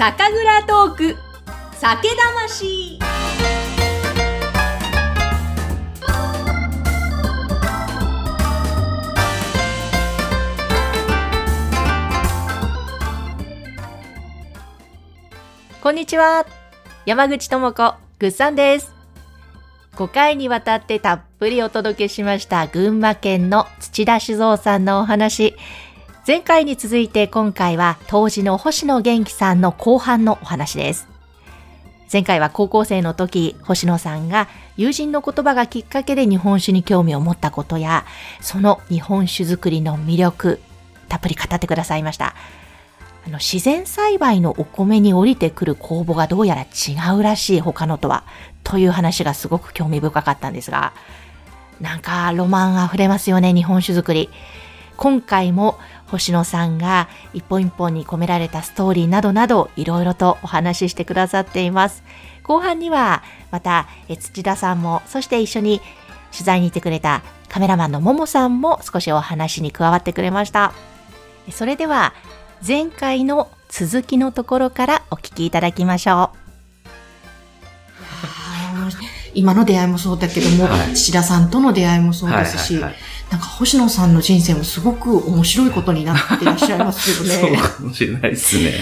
酒蔵トーク。酒魂。こんにちは。山口智子ぐっさんです。5回にわたってたっぷりお届けしました群馬県の土田酒造さんのお話。前回に続いて今回は当時の星野元気さんの後半のお話です。前回は高校生の時、星野さんが友人の言葉がきっかけで日本酒に興味を持ったことや、その日本酒作りの魅力、たっぷり語ってくださいました。あの自然栽培のお米に降りてくる酵母がどうやら違うらしい他のとは、という話がすごく興味深かったんですが、なんかロマン溢れますよね、日本酒作り。今回も星野さんが一本一本に込められたストーリーなどなどいろいろとお話ししてくださっています。後半にはまた土田さんもそして一緒に取材に行ってくれたカメラマンのももさんも少しお話に加わってくれました。それでは前回の続きのところからお聞きいただきましょう。今の出会いもそうだけども、はい、土田さんとの出会いもそうですし、はいはいはいなんか星野さんの人生もすごく面白いことになっていらっしゃいますけどね。そうかもしれないですね。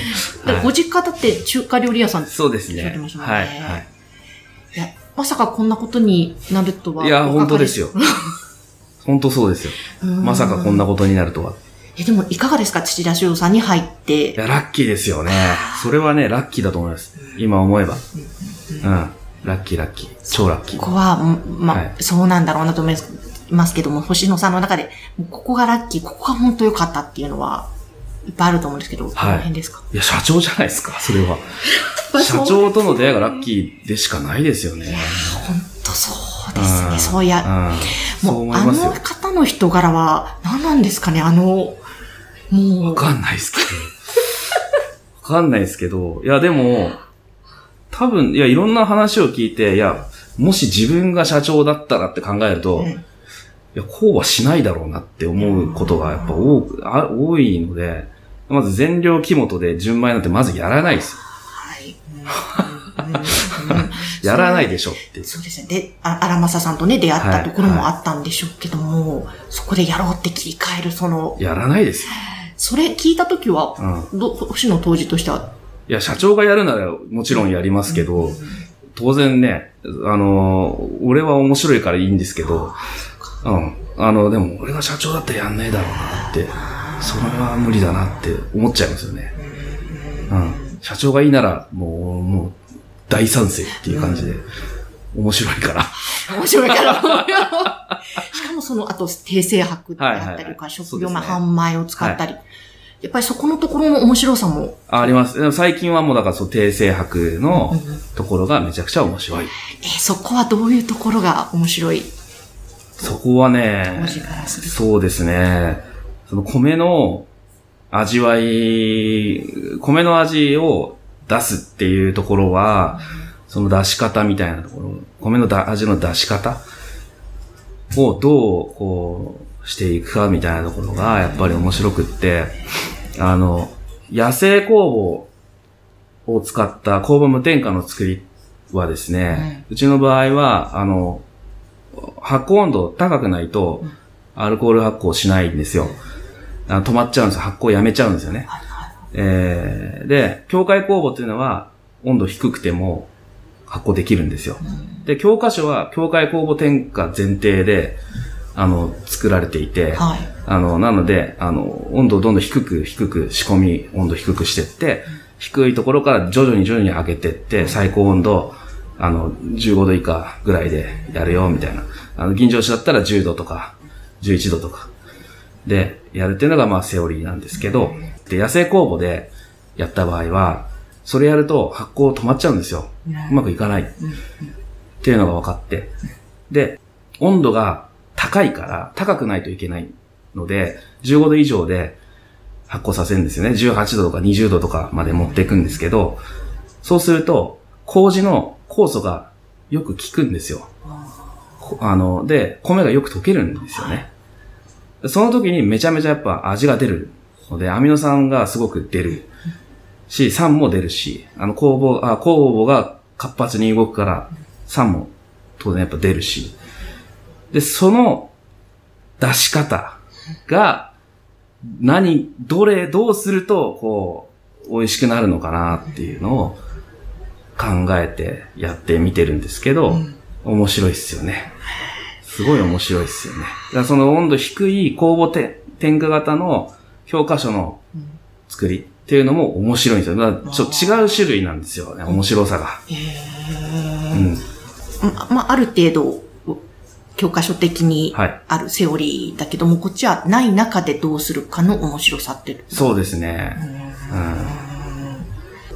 ご実家だって中華料理屋さんってそうですね。はい、はい。いや、まさかこんなことになるとは。いや、本当ですよ。本当そうですよ。まさかこんなことになるとは。え、でもいかがですか？土田修さんに入って。いや、ラッキーですよね。それはね、ラッキーだと思います。今思えば。うん。ラッキーラッキー。超ラッキー。ここは、ま、はい、そうなんだろうなと思います。けども、星野さんの中で、ここがラッキー、ここが本当良かったっていうのは、いっぱいあると思うんですけど、はい、この辺ですか？いや、社長じゃないですか、それは。社長との出会いがラッキーでしかないですよね。いや、本当そうですね。そういや、もう、あの方の人柄は、何なんですかね、あの、もう。わかんないですけど。わかんないですけど、いや、でも、多分、いや、いろんな話を聞いて、いや、もし自分が社長だったらって考えると、うんいや、こうはしないだろうなって思うことがやっぱ多く、あ多いので、まず全量木本で純米なんてまずやらないですよ。はい。やらないでしょってそうですね。で、あ荒政さんとね、出会ったところもあったんでしょうけども、はいはい、そこでやろうって切り替える、その。やらないですよ。それ聞いたときは、うん、ど、星野当時としてはいや、社長がやるならもちろんやりますけど、うん、当然ね、あの俺は面白いからいいんですけど、うん。あの、でも俺が社長だったらやんないだろうなって、それは無理だなって思っちゃいますよね。うん。社長がいいなら、もう、もう、大賛成っていう感じで、面白いから。面白いから。しかもその、あと、訂正白であったりとか、食用、まあ、半米を使ったり。やっぱりそこのところの面白さも。あります。最近はもうだからそう、訂正白のところがめちゃくちゃ面白い。えー、そこはどういうところが面白い？そこはね、そうですね。その米の味わい、米の味を出すっていうところは、その出し方みたいなところ、米のだ味の出し方をどうこうしていくかみたいなところがやっぱり面白くって、あの、野生酵母を使った酵母無添加の作りはですね、うちの場合は、あの、発酵温度高くないと、アルコール発酵しないんですよ。止まっちゃうんですよ。発酵やめちゃうんですよね。えー、で、境界酵母っていうのは、温度低くても発酵できるんですよ。で、教科書は境界酵母添加前提で、あの、作られていて、はい、あの、なので、あの、温度をどんどん低く低く仕込み、温度低くしてって、低いところから徐々に徐々に上げてって、最高温度、あの、15度以下ぐらいでやるよ、みたいな。あの、銀醸酒だったら10度とか、11度とか、で、やるっていうのがまあセオリーなんですけど、で、野生酵母でやった場合は、それやると発酵止まっちゃうんですよ。うまくいかない。っていうのが分かって。で、温度が高いから、高くないといけないので、15度以上で発酵させるんですよね。18度とか20度とかまで持っていくんですけど、そうすると、麹の酵素がよく効くんですよ。あの、で、米がよく溶けるんですよね。その時にめちゃめちゃやっぱ味が出るので、アミノ酸がすごく出る。し、酸も出るし、あの、酵母、あ、酵母が活発に動くから、酸も当然やっぱ出るし。で、その出し方が、何、どれ、どうすると、こう、美味しくなるのかなっていうのを考えてやってみてるんですけど、面白いっすよね。すごい面白いっすよね。だからその温度低い酵母て添加型の教科書の作りっていうのも面白いんですよ。だからちょっと違う種類なんですよね、面白さが。うん。ま、まあ、ある程度、教科書的にはい。あるセオリーだけども、こっちはない中でどうするかの面白さって。そうですね。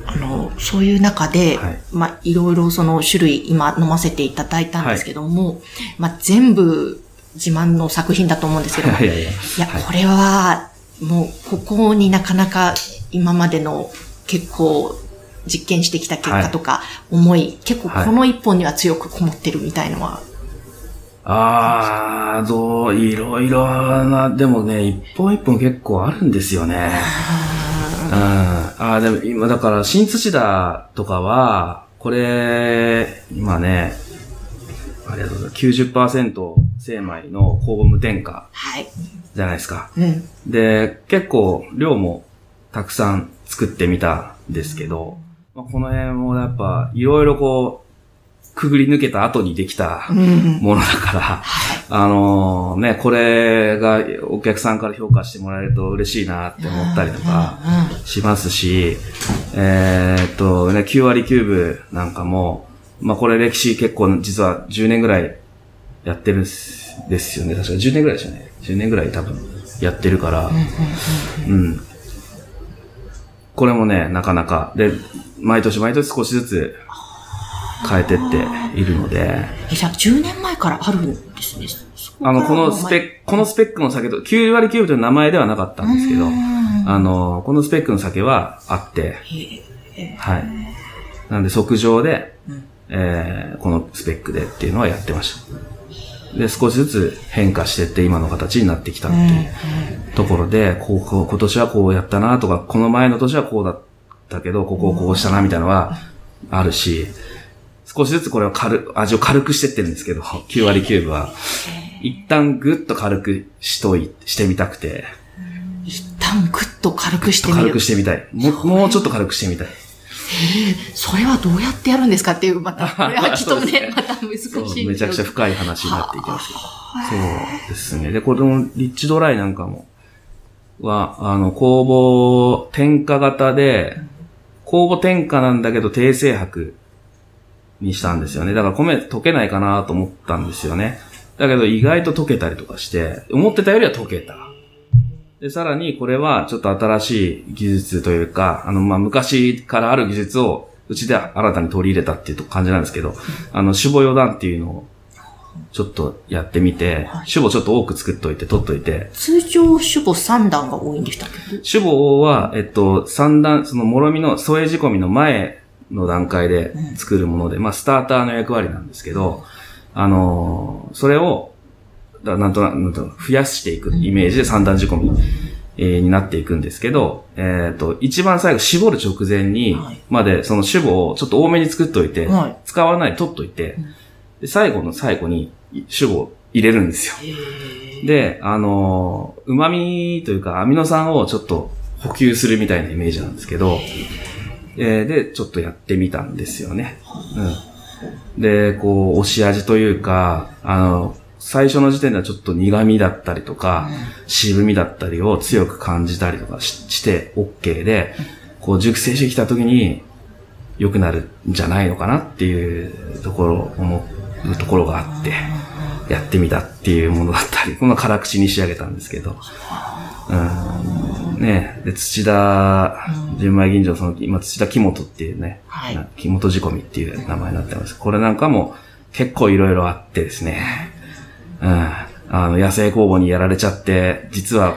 あの、そういう中で、はい。まあ、いろいろその種類今飲ませていただいたんですけども、まあ、全部自慢の作品だと思うんですけども、いや。いや、これは、もう、ここになかなか今までの結構実験してきた結果とか、思い、結構この一本には強くこもってるみたいのは、ああ、どう、いろいろな、でもね、一本一本結構あるんですよね。うん。ああ、でも今だから新土田とかは、これ、今ね、ありがとうございます。90%精米の酵母無添加はい。じゃないですか。うん。で、結構量もたくさん作ってみたんですけど、まあ、この辺もやっぱいろいろこう、くぐり抜けた後にできたうん。ものだから、あのね、これがお客さんから評価してもらえると嬉しいなって思ったりとかしますし、えーっとね、9割9分なんかも、まあこれ歴史結構実は10年ぐらいやってるんですよね。確か10年ぐらいでしたね。10年ぐらい多分やってるから、うん。これもね、なかなか、で、毎年毎年少しずつ変えてっているので、え、じゃあ10年前からあるんですね。あの、このスペック、このスペックの酒と、9割9分という名前ではなかったんですけど、あの、このスペックの酒はあって、はい。なんで、即上で、えーこのスペックでっていうのはやってました。で、少しずつ変化してって今の形になってきたっていうところで、こう、こう今年はこうやったなとか、この前の年はこうだったけど、ここをこうしたなみたいなのはあるし、少しずつこれを軽、味を軽くしてってるんですけど、9割9分は。一旦ぐっと軽くしとい、してみたくて、一旦ぐっと軽くしてみる軽く。してみたい。もう、もうちょっと軽くしてみたい。それはどうやってやるんですかっていう、また、これはきっとね、ねまた難しい。めちゃくちゃ深い話になっていきますけど。そうですね。で、このリッチドライなんかも、は、あの、酵母添加型で、酵母添加なんだけど低精白にしたんですよね。だから米溶けないかなと思ったんですよね。だけど意外と溶けたりとかして、思ってたよりは溶けた。で、さらにこれはちょっと新しい技術というか、あの、まあ、昔からある技術をうちで新たに取り入れたっていう感じなんですけど、あの、種母余談っていうのをちょっとやってみて、種母ちょっと多く作っといて、取っといて、通常主母3段が多いんでしたっけ？種母は、えっと、三段、その、もろみの添え仕込みの前の段階で作るもので、まあ、スターターの役割なんですけど、あのーそれを、だなんとなく、なんとなく増やしていくイメージで三段仕込み、えーになっていくんですけど、えっ、と、一番最後絞る直前にはい、までその種母をちょっと多めに作っといて、はい。使わないで取っといて、で最後の最後に種母を入れるんですよ。で、あのー、旨味というかアミノ酸をちょっと補給するみたいなイメージなんですけど、えーで、ちょっとやってみたんですよね。うん。で、こう、押し味というか、あの、最初の時点ではちょっと苦味だったりとか、渋みだったりを強く感じたりとかしして OK で、こう、熟成してきた時に良くなるんじゃないのかなっていうところ、思うところがあって、やってみたっていうものだったり、この辛口に仕上げたんですけど、うん、ねで、土田、純米吟醸、その、今、土田木本っていうね、はい。な木本仕込みっていう名前になってます。これなんかも結構いろいろあってですね、うん、あの、野生工房にやられちゃって、実は、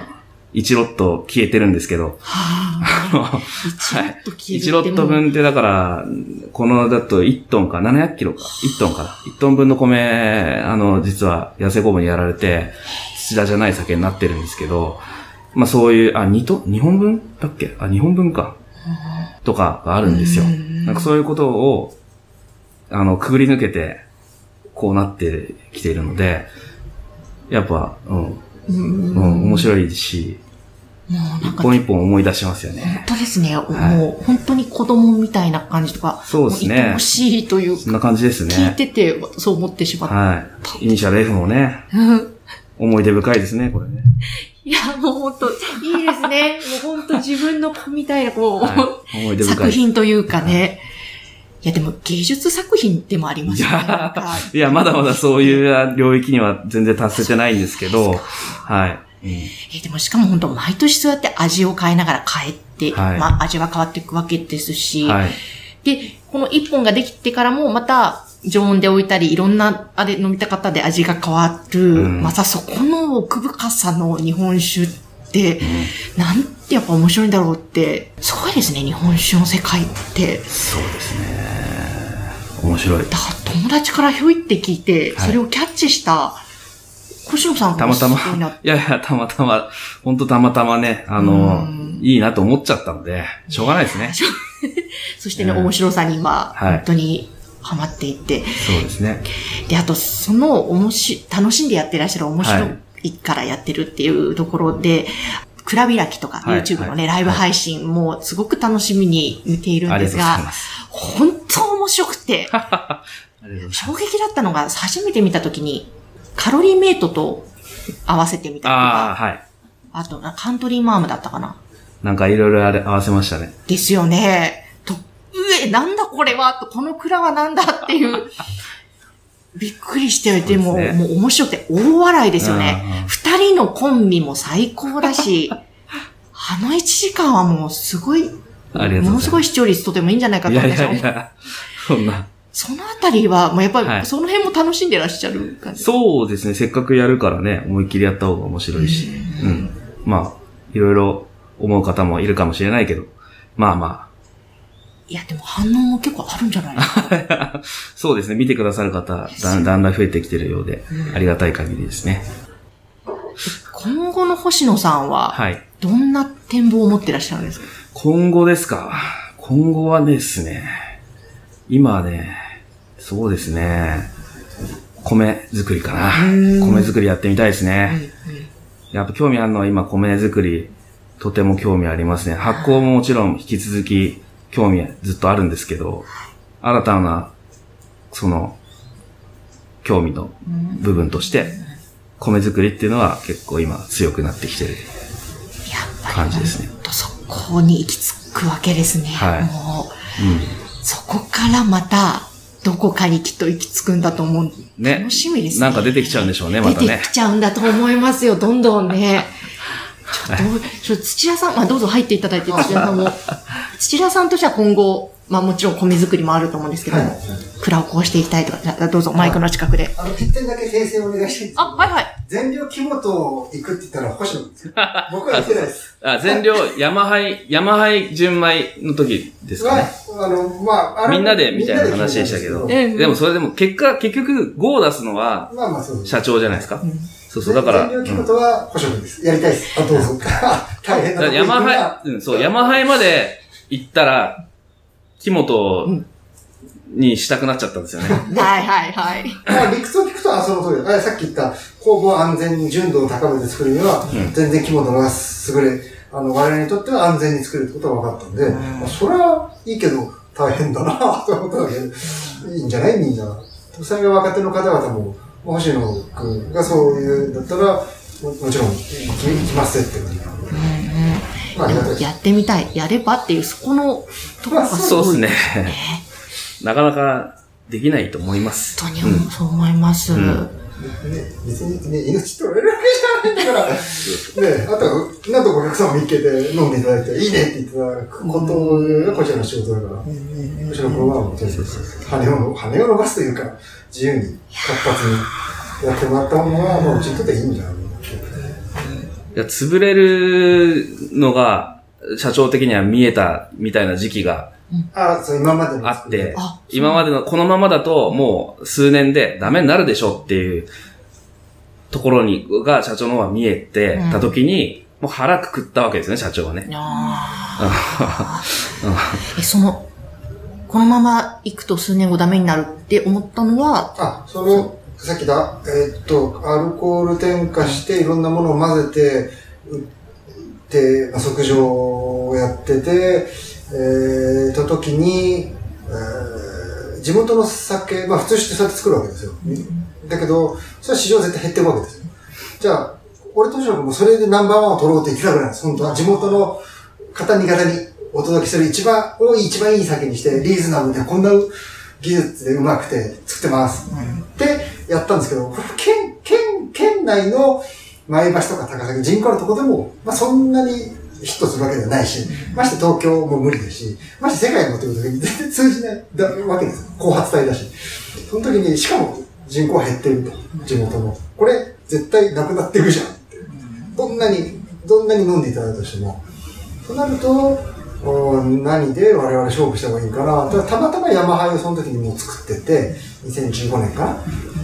1ロット消えてるんですけど、あ。の、はい。1ロット分ってだから、このだと1トンか、700キロか、1トンかな。1トン分の米、あの、実は野生工房にやられて、土田じゃない酒になってるんですけど、まあそういう、あ、2トン ?2 本分だっけ？あ、2本分か。とかがあるんですよ。なんかそういうことを、あの、くぐり抜けて、こうなってきているので、やっぱ、うん、うん、面白いし、もう一本一本思い出しますよね。本当ですね。はい、もう本当に子供みたいな感じとか。そうですね。欲しいというそんな感じですね。聞いててそう思ってしまった。はい。イニシャル F もね。思い出深いですね、これね。いや、もう本当いいですね。もう本当自分の子みたいな、こう、はい、作品というかね。い。や、でも芸術作品でもありますね。いや、いやまだまだそういう領域には全然達せてないんですけど、はい。えでもしかも本当毎年そうやって味を変えながら変えて、はい、まあ味は変わっていくわけですし、はい、で、この一本ができてからもまた常温で置いたり、いろんなあれ飲みた方で味が変わる、うん、またそこの奥深さの日本酒って、うん、なんてやっぱ面白いんだろうって、すごいですね、日本酒の世界って。そうですね。面白い。だから友達からひょいって聞いて、それをキャッチした、星野さんたまたま、いやいや、たまたま、本当たまたまね、あの、いいなと思っちゃったので、しょうがないですね。そしてね、面白さに今、本当にハマっていって。そうですね。で、あと、その、おもし、楽しんでやってらっしゃる面白いからやってるっていうところで、クラビラキとか YouTube のね、ライブ配信もすごく楽しみに見ているんですが、本当面白くて、衝撃だったのが、初めて見たときに、カロリーメイトと合わせてみたりとか。ああ、はい。あと、カントリーマームだったかな。なんかいろいろあれ合わせましたね。ですよね。と、うえ、なんだこれはと、この蔵はなんだっていう。びっくりして、でも、ね、もう面白くて大笑いですよね。二人のコンビも最高だし、あの一時間はもうすごい、ものすごい視聴率とてもいいんじゃないかと思いますよ。いやいやいや、そんな。そのあたりは、まあ、やっぱり、その辺も楽しんでらっしゃる感じ、はい、そうですね。せっかくやるからね、思いっきりやった方が面白いし。うん。まあ、いろいろ思う方もいるかもしれないけど、まあまあ。いや、でも反応も結構あるんじゃないですかそうですね。見てくださる方、だだんだん増えてきてるようで、ありがたい限りですね。今後の星野さんは、はい。どんな展望を持ってらっしゃるんですか？今後ですか？今後はですね、今ね、そうですね。米作りかな。米作りやってみたいですね。やっぱ興味あるのは今米作り、とても興味ありますね。発酵ももちろん引き続き興味ずっとあるんですけど、新たな、その、興味の部分として、米作りっていうのは結構今強くなってきてる感じですね。そこに行き着くわけですね。はい。もう、うん、そこからまた、どこかにきっと行き着くんだと思う。ね。楽しみですね。なんか出てきちゃうんでしょうね、またね。出てきちゃうんだと思いますよ、どんどんね。ちょっと、ちょ土屋さん、まあどうぞ入っていただいて、土屋さんも。土屋さんとしては今後、まあもちろん米作りもあると思うんですけども、はい、蔵をこうしていきたいとか、どうぞマイクの近くで。あの、一点だけ訂正お願いしたいんですあ、はいはい。全量木本行くって言ったら星野です僕は言ってないです。あ、全量山杯、山杯純米の時ですかね。あの、まあ、みんなでみたいな話でしたけど。でもそれでも結果、結局5を出すのは、まあまあそう社長じゃないですか。そうそう、だから。全量木本は星野です。やりたいです。あ、どうぞ。大変な。山杯、うん、そう、山杯まで行ったら、木本にしたくなっちゃったんですよね。はいはいはい。まあ理屈を聞くと、あ、その通りだ。さっき言った工房安全純度を高めて作るには、全然木本が優れ、あの、我々にとっては安全に作るってことが分かったんで、まあ、それはいいけど、大変だなと思っただけいいんじゃない？みんな。それが若手の方々も、星野君がそういうんだったら、ももちろん行きますってことにまあ、やってみたい。やればっていう、そこのところがすごい、ね。そうですね。なかなかできないと思います。本当に、うん、そう思います。うんね、別にね、命取れるわけじゃないから、ね、あとは、なんとかお客さんも見っけて飲んでいただいて、いいねって言ってたことがこちらの仕事だから、こちらのプログラムも羽を、羽を伸ばすというか、自由に、活発にやってもらったものは、もううちにとっていいんじゃないいや、潰れるのが、社長的には見えたみたいな時期があそう、今まであって、今までの、このままだともう数年でダメになるでしょっていうところに、が社長の方が見えてた時に、もう腹くくったわけですね、社長はね。え、その、このまま行くと数年後ダメになるって思ったのはあ、その、さっきだ、えー、っと、アルコール添加していろんなものを混ぜて、売って、まあ、測定をやってて、えー、と時に、えー、地元の酒、まあ普通してそうやって作るわけですよ。だけど、それは市場絶対減っていくわけですよ。じゃあ、俺としろもそれでナンバーワンを取ろうって言ってたぐらいなんです。本当は地元の方に方にお届けする一番多い、一番いい酒にして、リーズナブルでこんな技術でうまくて作ってます。うん、ってやったんですけど、県、県、県内の前橋とか高崎、人口のとこでも、まあそんなにヒットするわけではないし、まして東京も無理ですし、まして世界もということに全然通じないわけですよ。後発体だし。その時に、しかも人口減ってると、地元の。これ、絶対なくなっていくじゃんって。どんなに、どんなに飲んでいただいたとしても。となると、何で我々勝負した方がいいかな。たまたまヤマハをその時にもう作ってて、2015年か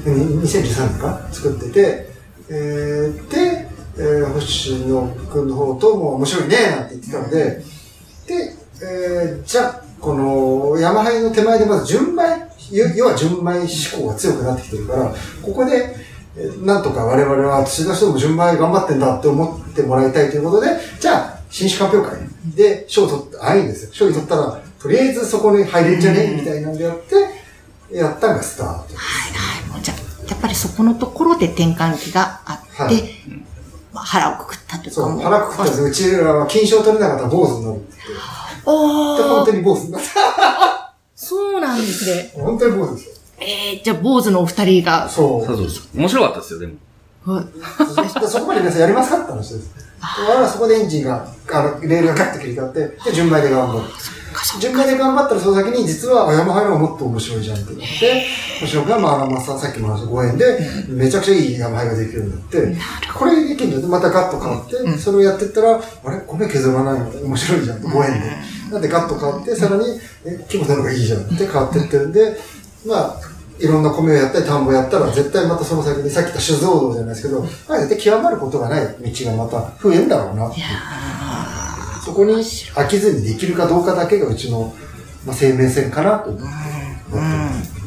?2013 年か？作ってて、えー、で、えー、星野くんの方とも面白いねなんて言ってたので、で、えー、じゃあ、このヤマハの手前でまず純米、要は純米志向が強くなってきてるから、ここで、なんとか我々は土田人も純米頑張ってんだって思ってもらいたいということで、じゃあ、新種発表会で賞を取って、あいいんですよ。賞に取ったら、とりあえずそこに入れんじゃねみたいなんでやって、やったのがスタート。はいはい。もうじゃやっぱりそこのところで転換期があって、はいまあ、腹をくくったとか。そう、腹くくったんですうちらは金賞取れなかったら坊主になるって。おで、本当に坊主になった。そうなんですね。本当に坊主ですよ。ええー、じゃあ坊主のお二人が。そう。そうそう面白かったですよ、でも。はい。そこまで皆さんやりますかって話です。我々はそこでエンジンが、あの、レールがガッと切り替わって、で、順番で頑張る。順番で頑張ったらその先に実はヤマハの方がもっと面白いじゃんって言って、星野君はまあ、まあ、さっきも話した5円で、めちゃくちゃいいヤマハができるようになって、これできるんだまたガッと変わって、それをやってったら、あれ？米削らないの？面白いじゃん5円で。なんでガッと変わって、さらに、え、規模なのがいいじゃんって変わってってるんで、まあ、いろんな米をやったり、田んぼやったら、絶対またその先に、さっき言った酒造道じゃないですけど、まあ、絶対極まることがない道がまた増えるんだろうなそこに飽きずにできるかどうかだけがうちの、まあ、生命線かなと思ってます。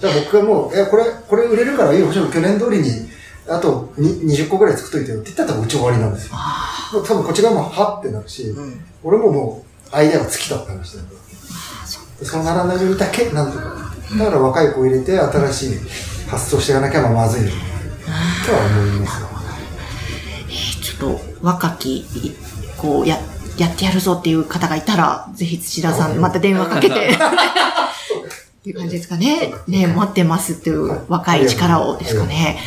じゃあ僕がもう、え、これ、これ売れるからいいよ、去年通りに、あと20個ぐらい作っといてよって言ったらうち終わりなんですよ。もう多分こっち側もはってなるし、うん、俺ももうアイデアが尽きたって話だよ。そうならないようにだけ、なんとか。だから若い子入れて新しい発想していかなきゃまずいとは思います。えー、ちょっと若き、こう、や、やってやるぞっていう方がいたら、ぜひ土田さん、また電話かけて。っていう感じですかね。ね、待ってますっていう若い力をですかね。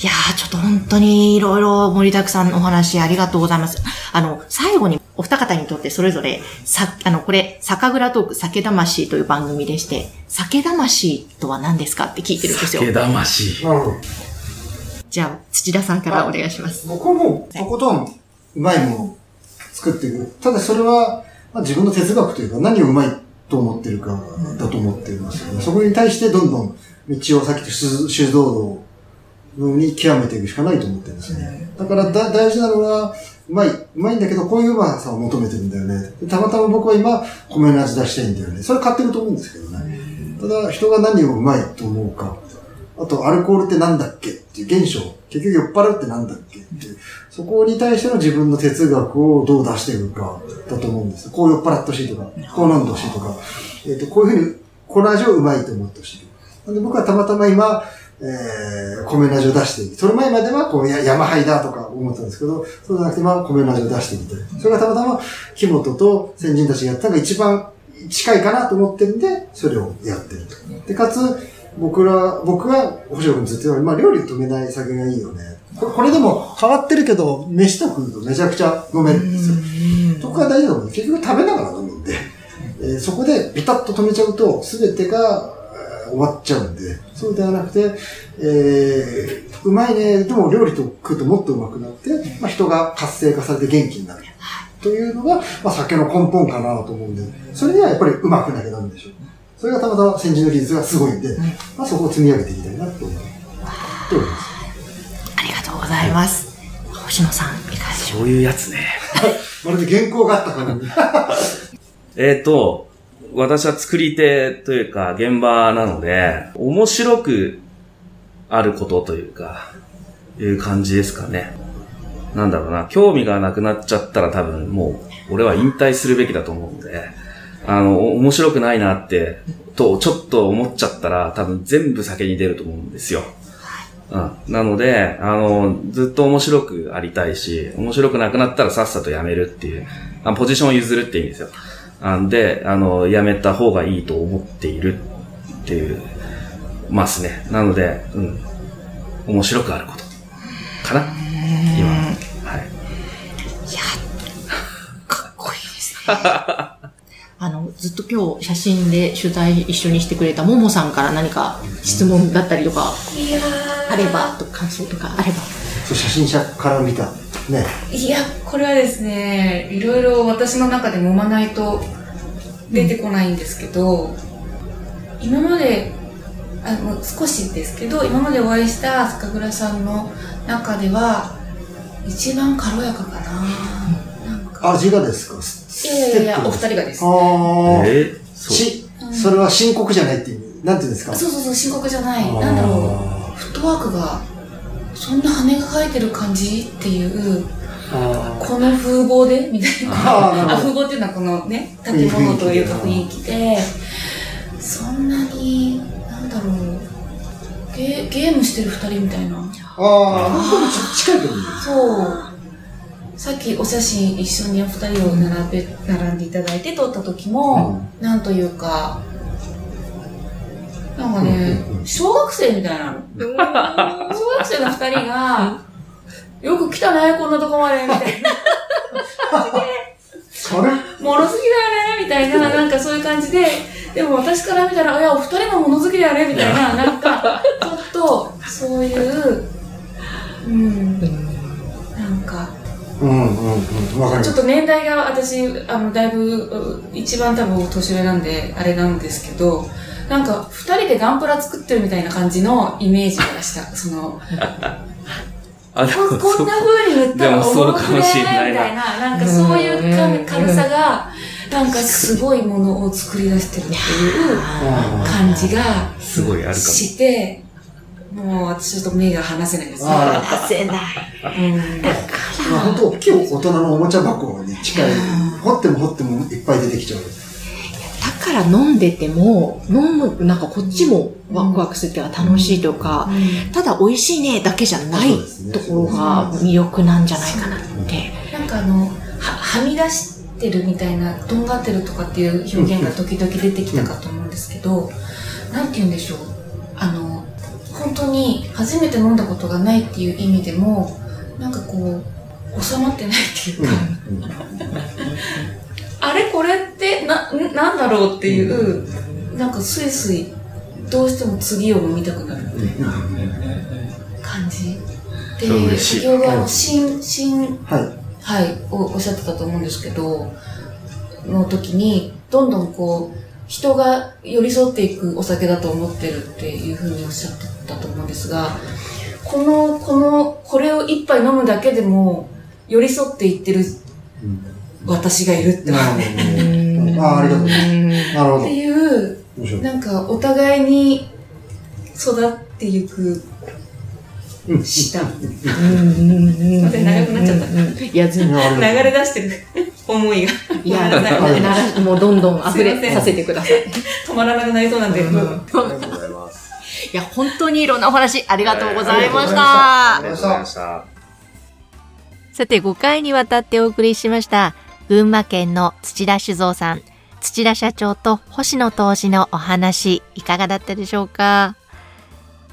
いやー、ちょっと本当にいろいろ盛りだくさんのお話ありがとうございます。あの、最後にお二方にとってそれぞれ、さ、あの、これ、酒蔵トーク酒魂という番組でして、酒魂とは何ですかって聞いてるんですよ。酒魂。なるほど。じゃあ、土田さんからお願いします。僕はもう、とことん、うまいものを作っていく。ただそれは、まあ、自分の哲学というか、何をうまいと思ってるかだと思っていますよね。そこに対してどんどん道をさっきと酒造道に極めていくしかないと思ってるんですね。だからだ大事なのは、うまい、うまいんだけど、こういううまさを求めてるんだよね。たまたま僕は今、米の味出したいんだよね。それ買ってると思うんですけどね。ただ、人が何をうまいと思うか。あと、アルコールってなんだっけっていう現象。結局酔っ払うってなんだっけっていう。そこに対しての自分の哲学をどう出していくかだと思うんです。こう酔っ払ってほしいとか、こう飲んでほしいとか、えっ、ー、と、こういうふうに、この味をうまいと思ってほしい。なんで僕はたまたま今、えー、米の味を出していく。その前までは、こう、や山灰だとか思ったんですけど、そうじゃなくて、まあ、米の味を出していきたい。それがたまたま、木本と先人たちがやったのが一番近いかなと思ってるんで、それをやってると。で、かつ、僕ら、僕は、星野君ずっと言われまあ、料理を止めない酒がいいよね。これこれでも変わってるけど、飯と食うとめちゃくちゃ飲めるんですよ。そこが大事なの結局食べながら飲むんで、えー、そこでビタッと止めちゃうと、すべてが、終わっちゃうんで、そうではなくて、えー、うまいね、でも料理と食うともっとうまくなって、まあ、人が活性化されて元気になる。というのが、まあ、酒の根本かなと思うんで、それにはやっぱりうまくなきゃダメでしょう。それがたまたま先人の技術がすごいんで、まあ、そこを積み上げていきたいなと思います。ございます。星野さん、いかがそういうやつね。まるで原稿があったからに。えっと、私は作り手というか現場なので、面白くあることというか、いう感じですかね。なんだろうな、興味がなくなっちゃったら多分もう、俺は引退するべきだと思うんで、あの、面白くないなって、と、ちょっと思っちゃったら多分全部酒に出ると思うんですよ。うん、なので、あの、ずっと面白くありたいし、面白くなくなったらさっさとやめるっていう、あポジションを譲るって意味ですよ。んで、あの、やめた方がいいと思っているっていう、ますね。なので、うん。面白くあること。かな今。はい。いや、かっこいいですね。あの、ずっと今日写真で取材一緒にしてくれたももさんから何か質問だったりとか、あれば、と感想とかあれば。そう、写真者から見た。ね。いや、これはですね、いろいろ私の中で揉まないと出てこないんですけど、うん、今まであの少しですけど今までお会いした酒蔵さんの中では一番軽やかかななんか味がですか？いやいやいやお二人がです。ああえー、し、うん、それは深刻じゃないっていう。なんていうんですか？そうそうそう深刻じゃない。なんだろう。フットワークがそんな羽が生えてる感じっていう。この風貌でみたいな。あ風貌っていうのはこのね建物というか雰囲気でそんなにだろう。ゲゲームしてる二人みたいな。ああ近いと思うそうさっきお写真一緒にお二人を並べ並んでいただいて撮った時も、うん、なんというかなんかね、小学生みたいなの。小学生の二人が、よく来たね、こんなとこまで、みたいな。それ？物好きだよね、みたいな、なんかそういう感じで、でも私から見たら、いや、お二人も物好きだよね、みたいな、なんか、ちょっと、そういう、うん、ちょっと年代が私、あの、だいぶ、一番多分年上なんで、あれなんですけど、なんか、二人でガンプラ作ってるみたいな感じのイメージがした。その、あここんな風に塗ったらおもろくねみたいな、なんかそういう軽さが、なんかすごいものを作り出してるっていう感じがすごいあるかも。して、もう私ちょっと目が離せないですね。離せない。うん。だから。本当大きい大人のおもちゃ箱に近い。掘っても掘ってもいっぱい出てきちゃう。だから飲んでても、飲む、なんかこっちもワクワクするっていうか楽しいとか、うん、ただ美味しいねだけじゃないところが魅力なんじゃないかなって。なんかあの、は、はみ出してるみたいな、とんがってるとかっていう表現が時々出てきたかと思うんですけど、なんて言うんでしょう。本当に初めて飲んだことがないっていう意味でも、なんかこう、収まってないっていうか、あれこれってな、なんだろうっていう、なんかスイスイ、どうしても次を飲みたくなる。感じ。で、先ほどあの、新、新、はい、はい、おっしゃってたと思うんですけど、の時に、どんどんこう、人が寄り添っていくお酒だと思ってるっていうふうにおっしゃってたと思うんですが、この、この、これを一杯飲むだけでも、寄り添っていってる私がいるって思う。ああ、ありがとう。なるほど。っていう、なんかお互いに育っていくした。待って、長くなっちゃった。いや、全然。流れ出してる思いが。いや、なもうどんどん溢れさせてください。止まらなくなりそうなんで。ありがとうございます。いや、本当にいろんなお話ありがとうございました。ありがとうございました。さて、5回にわたってお送りしました。群馬県の土田酒造さん、土田社長と星野投資のお話、いかがだったでしょうか？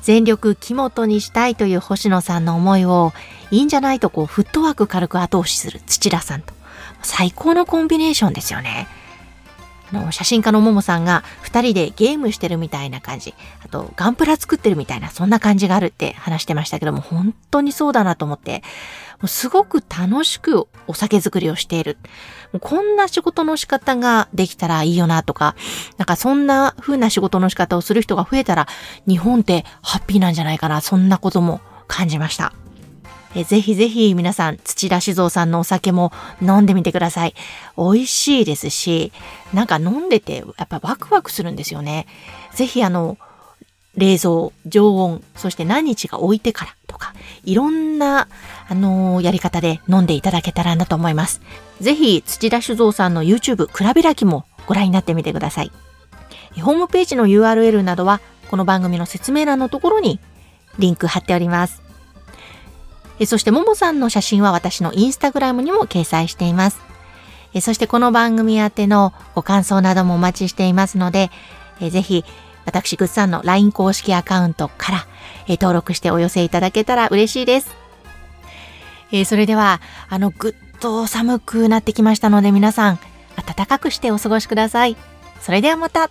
全力木本にしたいという星野さんの思いを、いいんじゃないとこう、フットワーク軽く後押しする土田さんと。最高のコンビネーションですよね。あの、写真家のももさんが二人でゲームしてるみたいな感じ。あと、ガンプラ作ってるみたいな、そんな感じがあるって話してましたけども、本当にそうだなと思って、もうすごく楽しくお酒作りをしている。もうこんな仕事の仕方ができたらいいよなとか、なんかそんな風な仕事の仕方をする人が増えたら、日本ってハッピーなんじゃないかな、そんなことも感じました。えぜひぜひ皆さん、土田酒造さんのお酒も飲んでみてください。美味しいですし、なんか飲んでてやっぱワクワクするんですよね。ぜひあの、冷蔵、常温、そして何日が置いてからとか、いろんな、あのー、やり方で飲んでいただけたらなと思います。ぜひ、土田酒造さんの YouTube、くらびらきもご覧になってみてください。ホームページの URL などは、この番組の説明欄のところにリンク貼っております。そして、ももさんの写真は私のインスタグラムにも掲載しています。そして、この番組宛てのご感想などもお待ちしていますので、ぜひ、私、グッサンの LINE 公式アカウントから、登録してお寄せいただけたら嬉しいです。それでは、あの、ぐっと寒くなってきましたので、皆さん、暖かくしてお過ごしください。それではまた。